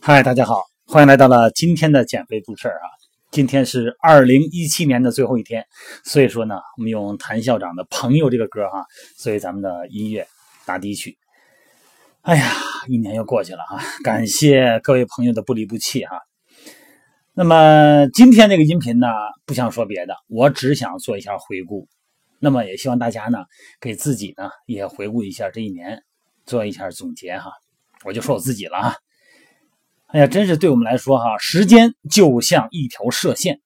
嗨，大家好，欢迎来到了今天的减肥故事啊！今天是二零一七年的最后一天，所以说呢，我们用谭校长的《朋友》这个歌哈，作为咱们的音乐打底曲。哎呀，一年又过去了哈，感谢各位朋友的不离不弃哈。那么今天这个音频呢，不想说别的，我只想做一下回顾。那么也希望大家呢，给自己呢也回顾一下这一年，做一下总结哈。我就说我自己了啊。哎呀，真是对我们来说哈，时间就像一条射线，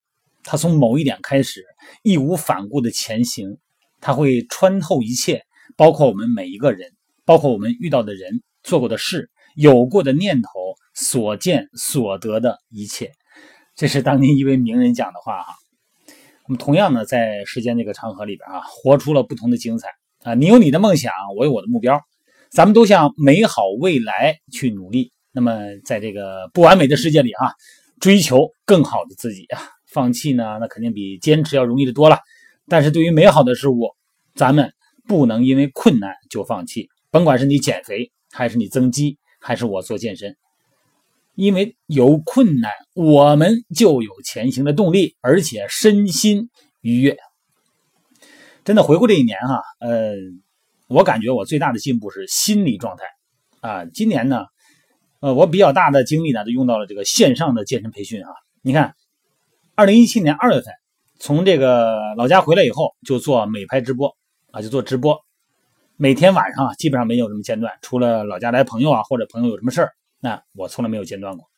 它从某一点开始，义无反顾的前行，它会穿透一切，包括我们每一个人。包括我们遇到的人、做过的事、有过的念头、所见所得的一切，这是当年一位名人讲的话哈。我们同样呢，在时间这个长河里边啊，活出了不同的精彩啊。你有你的梦想，我有我的目标，咱们都向美好未来去努力。那么，在这个不完美的世界里啊，追求更好的自己啊，放弃呢，那肯定比坚持要容易的多了。但是对于美好的事物，咱们不能因为困难就放弃。甭管是你减肥，还是你增肌，还是我做健身，因为有困难，我们就有前行的动力，而且身心愉悦。真的回顾这一年哈，呃，我感觉我最大的进步是心理状态啊。今年呢，呃，我比较大的精力呢都用到了这个线上的健身培训啊。你看，二零一七年二月份从这个老家回来以后，就做美拍直播啊，就做直播。每天晚上啊基本上没有什么间断，除了老家来朋友啊，或者朋友有什么事儿，那我从来没有间断过。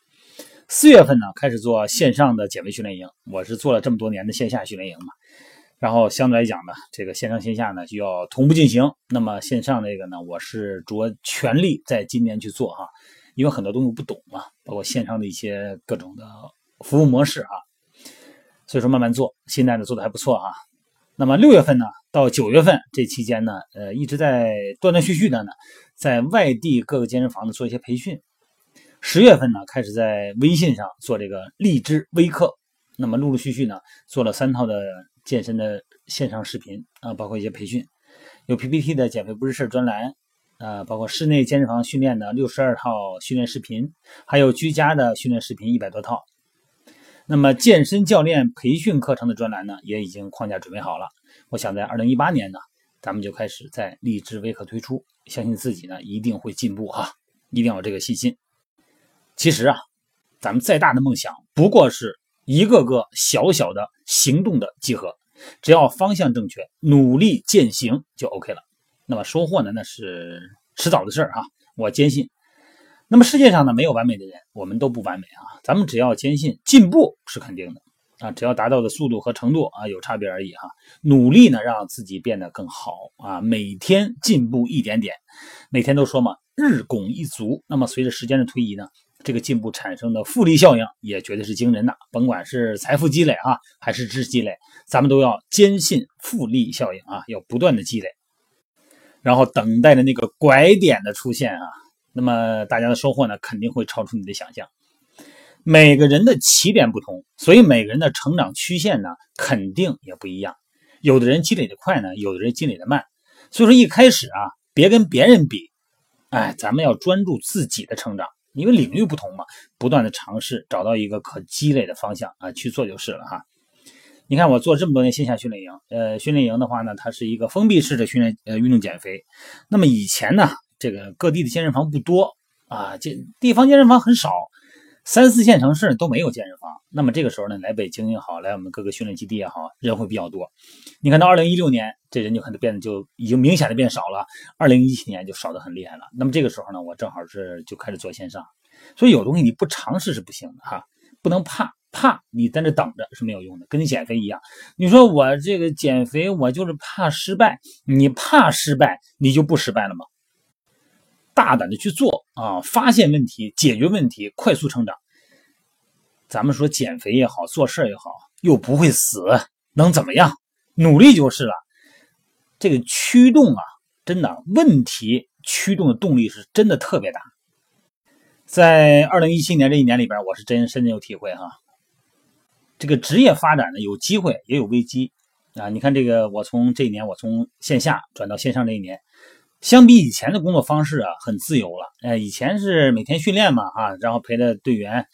四月份呢，开始做线上的减肥训练营，我是做了这么多年的线下训练营嘛，然后相对来讲呢，这个线上线下呢就要同步进行。那么线上这个呢，我是着全力在今年去做哈，因为很多东西不懂嘛，包括线上的一些各种的服务模式啊，所以说慢慢做，现在呢做的还不错啊。那么六月份呢？到九月份这期间呢，呃，一直在断断续续的呢，在外地各个健身房呢做一些培训。十月份呢，开始在微信上做这个荔枝微课，那么陆陆续续呢，做了三套的健身的线上视频啊，包括一些培训，有 PPT 的减肥不是事专栏啊，包括室内健身房训练的六十二套训练视频，还有居家的训练视频一百多套。那么健身教练培训课程的专栏呢，也已经框架准备好了。我想在二零一八年呢，咱们就开始在励志微课推出，相信自己呢一定会进步哈，一定要有这个信心。其实啊，咱们再大的梦想，不过是一个个小小的行动的集合，只要方向正确，努力践行就 OK 了。那么收获呢，那是迟早的事儿哈，我坚信。那么世界上呢，没有完美的人，我们都不完美啊。咱们只要坚信进步是肯定的啊，只要达到的速度和程度啊有差别而已哈。努力呢，让自己变得更好啊，每天进步一点点。每天都说嘛，日拱一卒。那么随着时间的推移呢，这个进步产生的复利效应也绝对是惊人的。甭管是财富积累啊，还是知识积累，咱们都要坚信复利效应啊，要不断的积累，然后等待着那个拐点的出现啊。那么大家的收获呢，肯定会超出你的想象。每个人的起点不同，所以每个人的成长曲线呢，肯定也不一样。有的人积累的快呢，有的人积累的慢。所以说一开始啊，别跟别人比，哎，咱们要专注自己的成长，因为领域不同嘛，不断的尝试，找到一个可积累的方向啊，去做就是了哈。你看我做这么多年线下训练营，呃，训练营的话呢，它是一个封闭式的训练呃运动减肥。那么以前呢？这个各地的健身房不多啊，健地方健身房很少，三四线城市都没有健身房。那么这个时候呢，来北京也好，来我们各个训练基地也好，人会比较多。你看到二零一六年，这人就可能变得就已经明显的变少了。二零一七年就少得很厉害了。那么这个时候呢，我正好是就开始做线上。所以有东西你不尝试是不行的哈，不能怕，怕你在那等着是没有用的，跟你减肥一样。你说我这个减肥，我就是怕失败，你怕失败，你就不失败了吗？大胆的去做啊！发现问题，解决问题，快速成长。咱们说减肥也好，做事也好，又不会死，能怎么样？努力就是了。这个驱动啊，真的，问题驱动的动力是真的特别大。在二零一七年这一年里边，我是真深深有体会哈。这个职业发展呢，有机会也有危机啊。你看这个，我从这一年，我从线下转到线上这一年。相比以前的工作方式啊，很自由了。哎，以前是每天训练嘛，啊，然后陪着队员，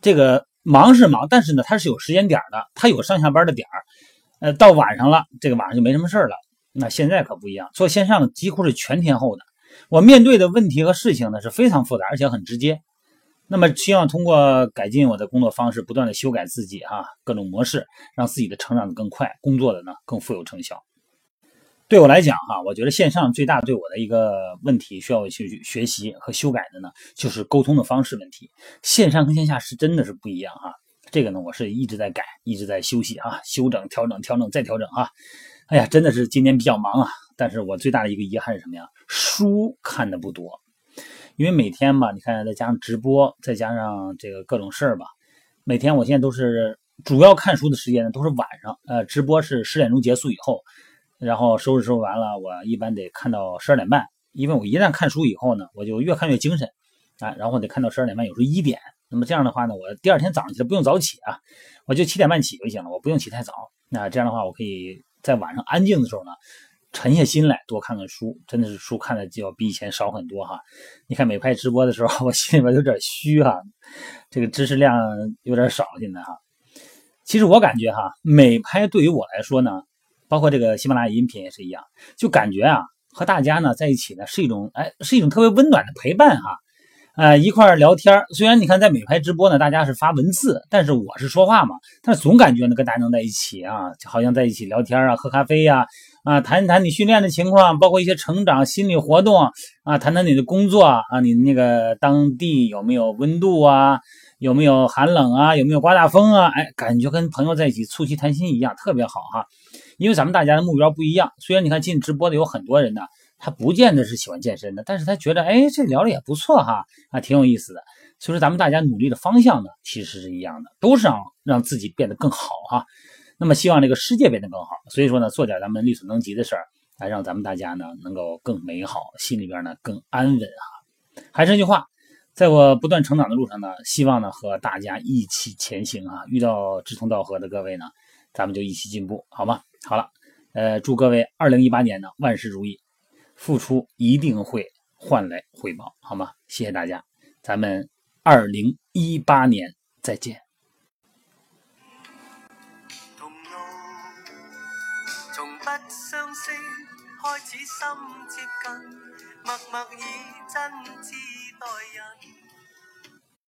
这个忙是忙，但是呢，他是有时间点的，他有上下班的点儿。呃，到晚上了，这个晚上就没什么事了。那现在可不一样，做线上几乎是全天候的。我面对的问题和事情呢是非常复杂，而且很直接。那么，希望通过改进我的工作方式，不断的修改自己哈，各种模式，让自己的成长的更快，工作的呢更富有成效。对我来讲哈，我觉得线上最大对我的一个问题需要去学习和修改的呢，就是沟通的方式问题。线上跟线下是真的是不一样哈。这个呢，我是一直在改，一直在休息啊，修整、调整、调整再调整啊。哎呀，真的是今年比较忙啊。但是我最大的一个遗憾是什么呀？书看的不多，因为每天吧，你看再加上直播，再加上这个各种事儿吧，每天我现在都是主要看书的时间呢，都是晚上。呃，直播是十点钟结束以后。然后收拾收拾完了，我一般得看到十二点半，因为我一旦看书以后呢，我就越看越精神啊，然后得看到十二点半，有时候一点。那么这样的话呢，我第二天早上起来不用早起啊，我就七点半起就行了，我不用起太早。那这样的话，我可以在晚上安静的时候呢，沉下心来多看看书，真的是书看的就要比以前少很多哈。你看美拍直播的时候，我心里边有点虚哈，这个知识量有点少现在哈。其实我感觉哈，美拍对于我来说呢。包括这个喜马拉雅音频也是一样，就感觉啊，和大家呢在一起呢是一种哎，是一种特别温暖的陪伴哈，呃，一块儿聊天虽然你看在美拍直播呢，大家是发文字，但是我是说话嘛，但是总感觉呢跟大家能在一起啊，就好像在一起聊天啊，喝咖啡呀，啊，谈一谈你训练的情况，包括一些成长心理活动啊，谈谈你的工作啊，你那个当地有没有温度啊，有没有寒冷啊，有没有刮大风啊，哎，感觉跟朋友在一起促膝谈心一样，特别好哈。因为咱们大家的目标不一样，虽然你看进直播的有很多人呢，他不见得是喜欢健身的，但是他觉得哎，这聊的也不错哈，啊，挺有意思的。所以说咱们大家努力的方向呢，其实是一样的，都是让让自己变得更好哈。那么希望这个世界变得更好，所以说呢，做点咱们力所能及的事儿，来让咱们大家呢能够更美好，心里边呢更安稳啊。还是那句话，在我不断成长的路上呢，希望呢和大家一起前行啊。遇到志同道合的各位呢，咱们就一起进步，好吗？好了，呃，祝各位二零一八年呢万事如意，付出一定会换来回报，好吗？谢谢大家，咱们二零一八年再见。开始心接近，默默以真挚待人。